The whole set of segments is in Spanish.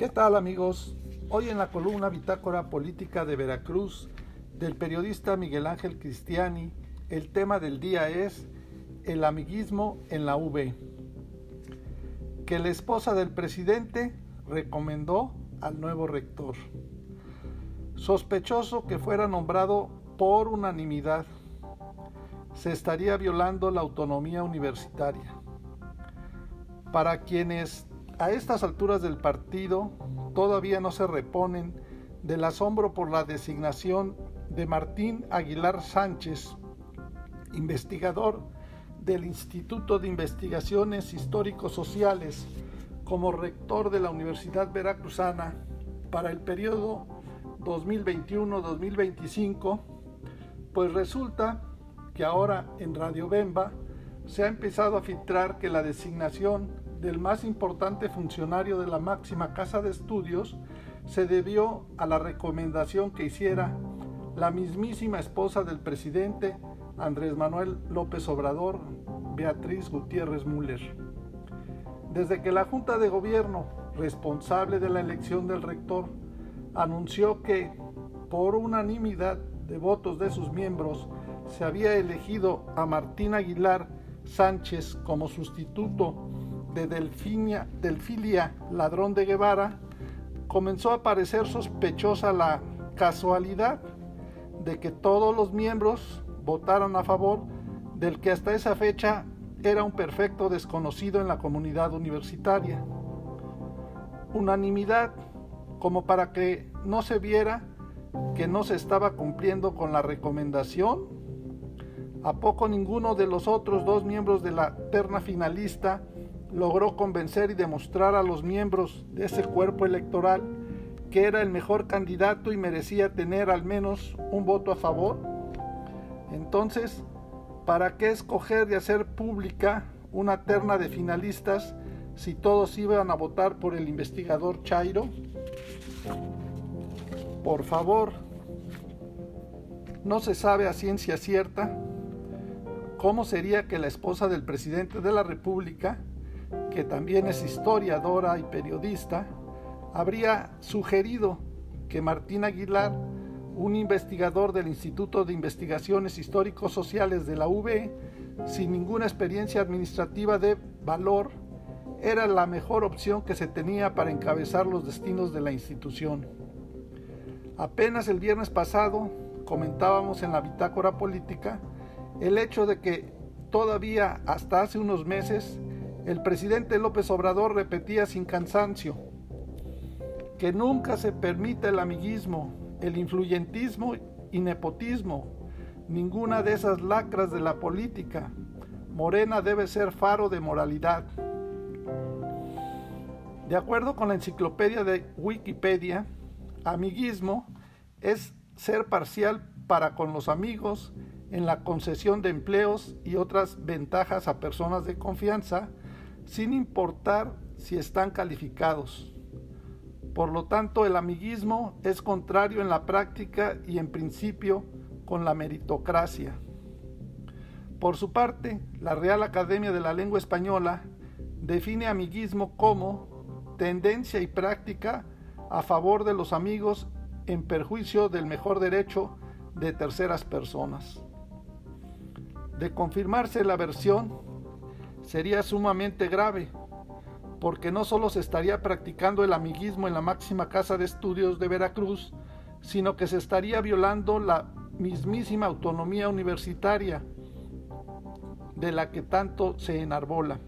¿Qué tal amigos? Hoy en la columna Bitácora Política de Veracruz del periodista Miguel Ángel Cristiani, el tema del día es el amiguismo en la V. Que la esposa del presidente recomendó al nuevo rector. Sospechoso que fuera nombrado por unanimidad. Se estaría violando la autonomía universitaria. Para quienes a estas alturas del partido todavía no se reponen del asombro por la designación de Martín Aguilar Sánchez, investigador del Instituto de Investigaciones Históricos Sociales, como rector de la Universidad Veracruzana para el periodo 2021-2025, pues resulta que ahora en Radio Bemba se ha empezado a filtrar que la designación del más importante funcionario de la máxima casa de estudios se debió a la recomendación que hiciera la mismísima esposa del presidente Andrés Manuel López Obrador, Beatriz Gutiérrez Müller. Desde que la Junta de Gobierno, responsable de la elección del rector, anunció que, por unanimidad de votos de sus miembros, se había elegido a Martín Aguilar Sánchez como sustituto de Delfinia, Delfilia Ladrón de Guevara, comenzó a parecer sospechosa la casualidad de que todos los miembros votaron a favor del que hasta esa fecha era un perfecto desconocido en la comunidad universitaria. Unanimidad como para que no se viera que no se estaba cumpliendo con la recomendación. ¿A poco ninguno de los otros dos miembros de la terna finalista logró convencer y demostrar a los miembros de ese cuerpo electoral que era el mejor candidato y merecía tener al menos un voto a favor? Entonces, ¿para qué escoger y hacer pública una terna de finalistas si todos iban a votar por el investigador Chairo? Por favor, no se sabe a ciencia cierta cómo sería que la esposa del presidente de la República, que también es historiadora y periodista, habría sugerido que Martín Aguilar, un investigador del Instituto de Investigaciones Históricos Sociales de la UB, sin ninguna experiencia administrativa de valor, era la mejor opción que se tenía para encabezar los destinos de la institución. Apenas el viernes pasado comentábamos en la bitácora política el hecho de que todavía hasta hace unos meses el presidente López Obrador repetía sin cansancio que nunca se permita el amiguismo, el influyentismo y nepotismo, ninguna de esas lacras de la política. Morena debe ser faro de moralidad. De acuerdo con la enciclopedia de Wikipedia, amiguismo es ser parcial para con los amigos en la concesión de empleos y otras ventajas a personas de confianza, sin importar si están calificados. Por lo tanto, el amiguismo es contrario en la práctica y en principio con la meritocracia. Por su parte, la Real Academia de la Lengua Española define amiguismo como tendencia y práctica a favor de los amigos en perjuicio del mejor derecho de terceras personas. De confirmarse la versión, sería sumamente grave, porque no solo se estaría practicando el amiguismo en la máxima casa de estudios de Veracruz, sino que se estaría violando la mismísima autonomía universitaria de la que tanto se enarbola.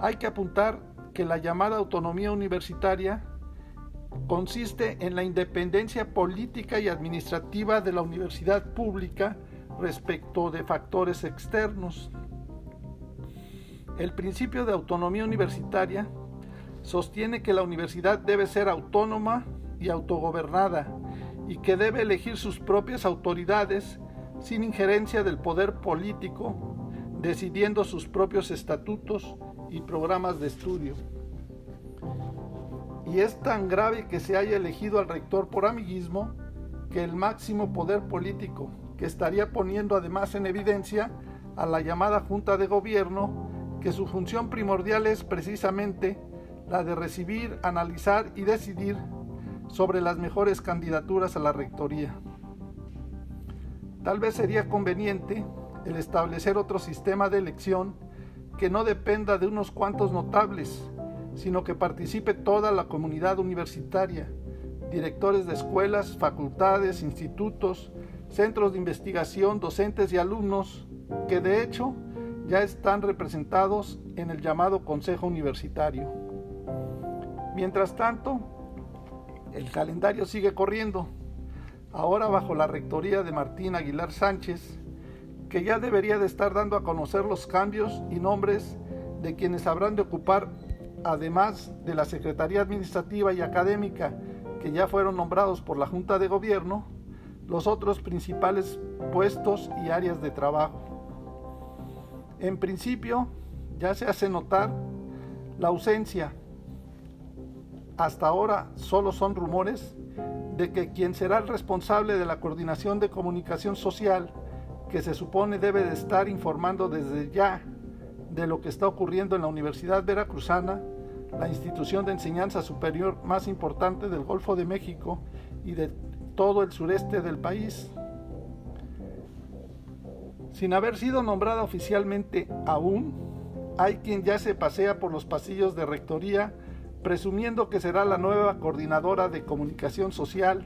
Hay que apuntar que la llamada autonomía universitaria consiste en la independencia política y administrativa de la universidad pública respecto de factores externos el principio de autonomía universitaria sostiene que la universidad debe ser autónoma y autogobernada y que debe elegir sus propias autoridades sin injerencia del poder político, decidiendo sus propios estatutos y programas de estudio. Y es tan grave que se haya elegido al rector por amiguismo que el máximo poder político, que estaría poniendo además en evidencia a la llamada Junta de Gobierno, que su función primordial es precisamente la de recibir, analizar y decidir sobre las mejores candidaturas a la rectoría. Tal vez sería conveniente el establecer otro sistema de elección que no dependa de unos cuantos notables, sino que participe toda la comunidad universitaria, directores de escuelas, facultades, institutos, centros de investigación, docentes y alumnos, que de hecho ya están representados en el llamado Consejo Universitario. Mientras tanto, el calendario sigue corriendo, ahora bajo la rectoría de Martín Aguilar Sánchez, que ya debería de estar dando a conocer los cambios y nombres de quienes habrán de ocupar, además de la Secretaría Administrativa y Académica, que ya fueron nombrados por la Junta de Gobierno, los otros principales puestos y áreas de trabajo. En principio, ya se hace notar la ausencia, hasta ahora solo son rumores, de que quien será el responsable de la coordinación de comunicación social, que se supone debe de estar informando desde ya de lo que está ocurriendo en la Universidad Veracruzana, la institución de enseñanza superior más importante del Golfo de México y de todo el sureste del país. Sin haber sido nombrada oficialmente aún, hay quien ya se pasea por los pasillos de rectoría presumiendo que será la nueva coordinadora de comunicación social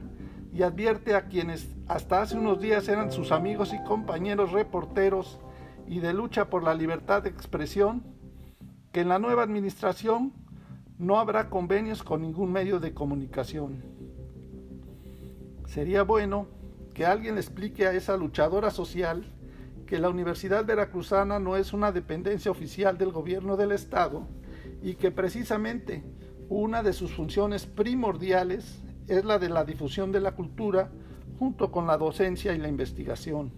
y advierte a quienes hasta hace unos días eran sus amigos y compañeros reporteros y de lucha por la libertad de expresión, que en la nueva administración no habrá convenios con ningún medio de comunicación. Sería bueno que alguien explique a esa luchadora social que la Universidad Veracruzana no es una dependencia oficial del gobierno del Estado y que precisamente una de sus funciones primordiales es la de la difusión de la cultura junto con la docencia y la investigación.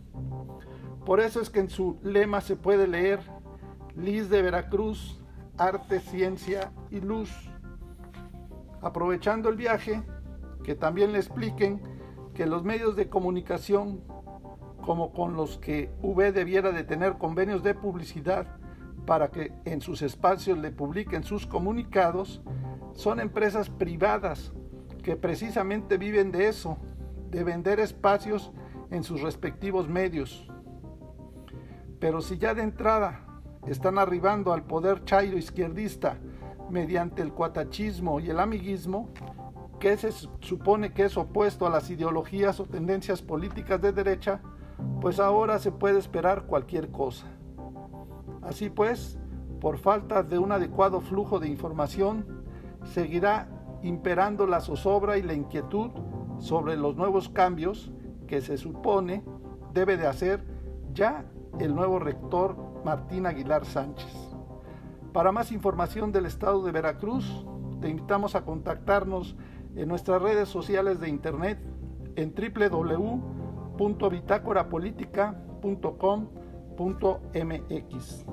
Por eso es que en su lema se puede leer Liz de Veracruz, arte, ciencia y luz. Aprovechando el viaje, que también le expliquen que los medios de comunicación, como con los que V debiera de tener convenios de publicidad para que en sus espacios le publiquen sus comunicados, son empresas privadas que precisamente viven de eso, de vender espacios en sus respectivos medios. Pero si ya de entrada están arribando al poder chairo izquierdista mediante el cuatachismo y el amiguismo, que se supone que es opuesto a las ideologías o tendencias políticas de derecha, pues ahora se puede esperar cualquier cosa. Así pues, por falta de un adecuado flujo de información, seguirá imperando la zozobra y la inquietud sobre los nuevos cambios que se supone debe de hacer ya el nuevo rector Martín Aguilar Sánchez. Para más información del estado de Veracruz, te invitamos a contactarnos en nuestras redes sociales de internet en www.bitácorapolítica.com.mx.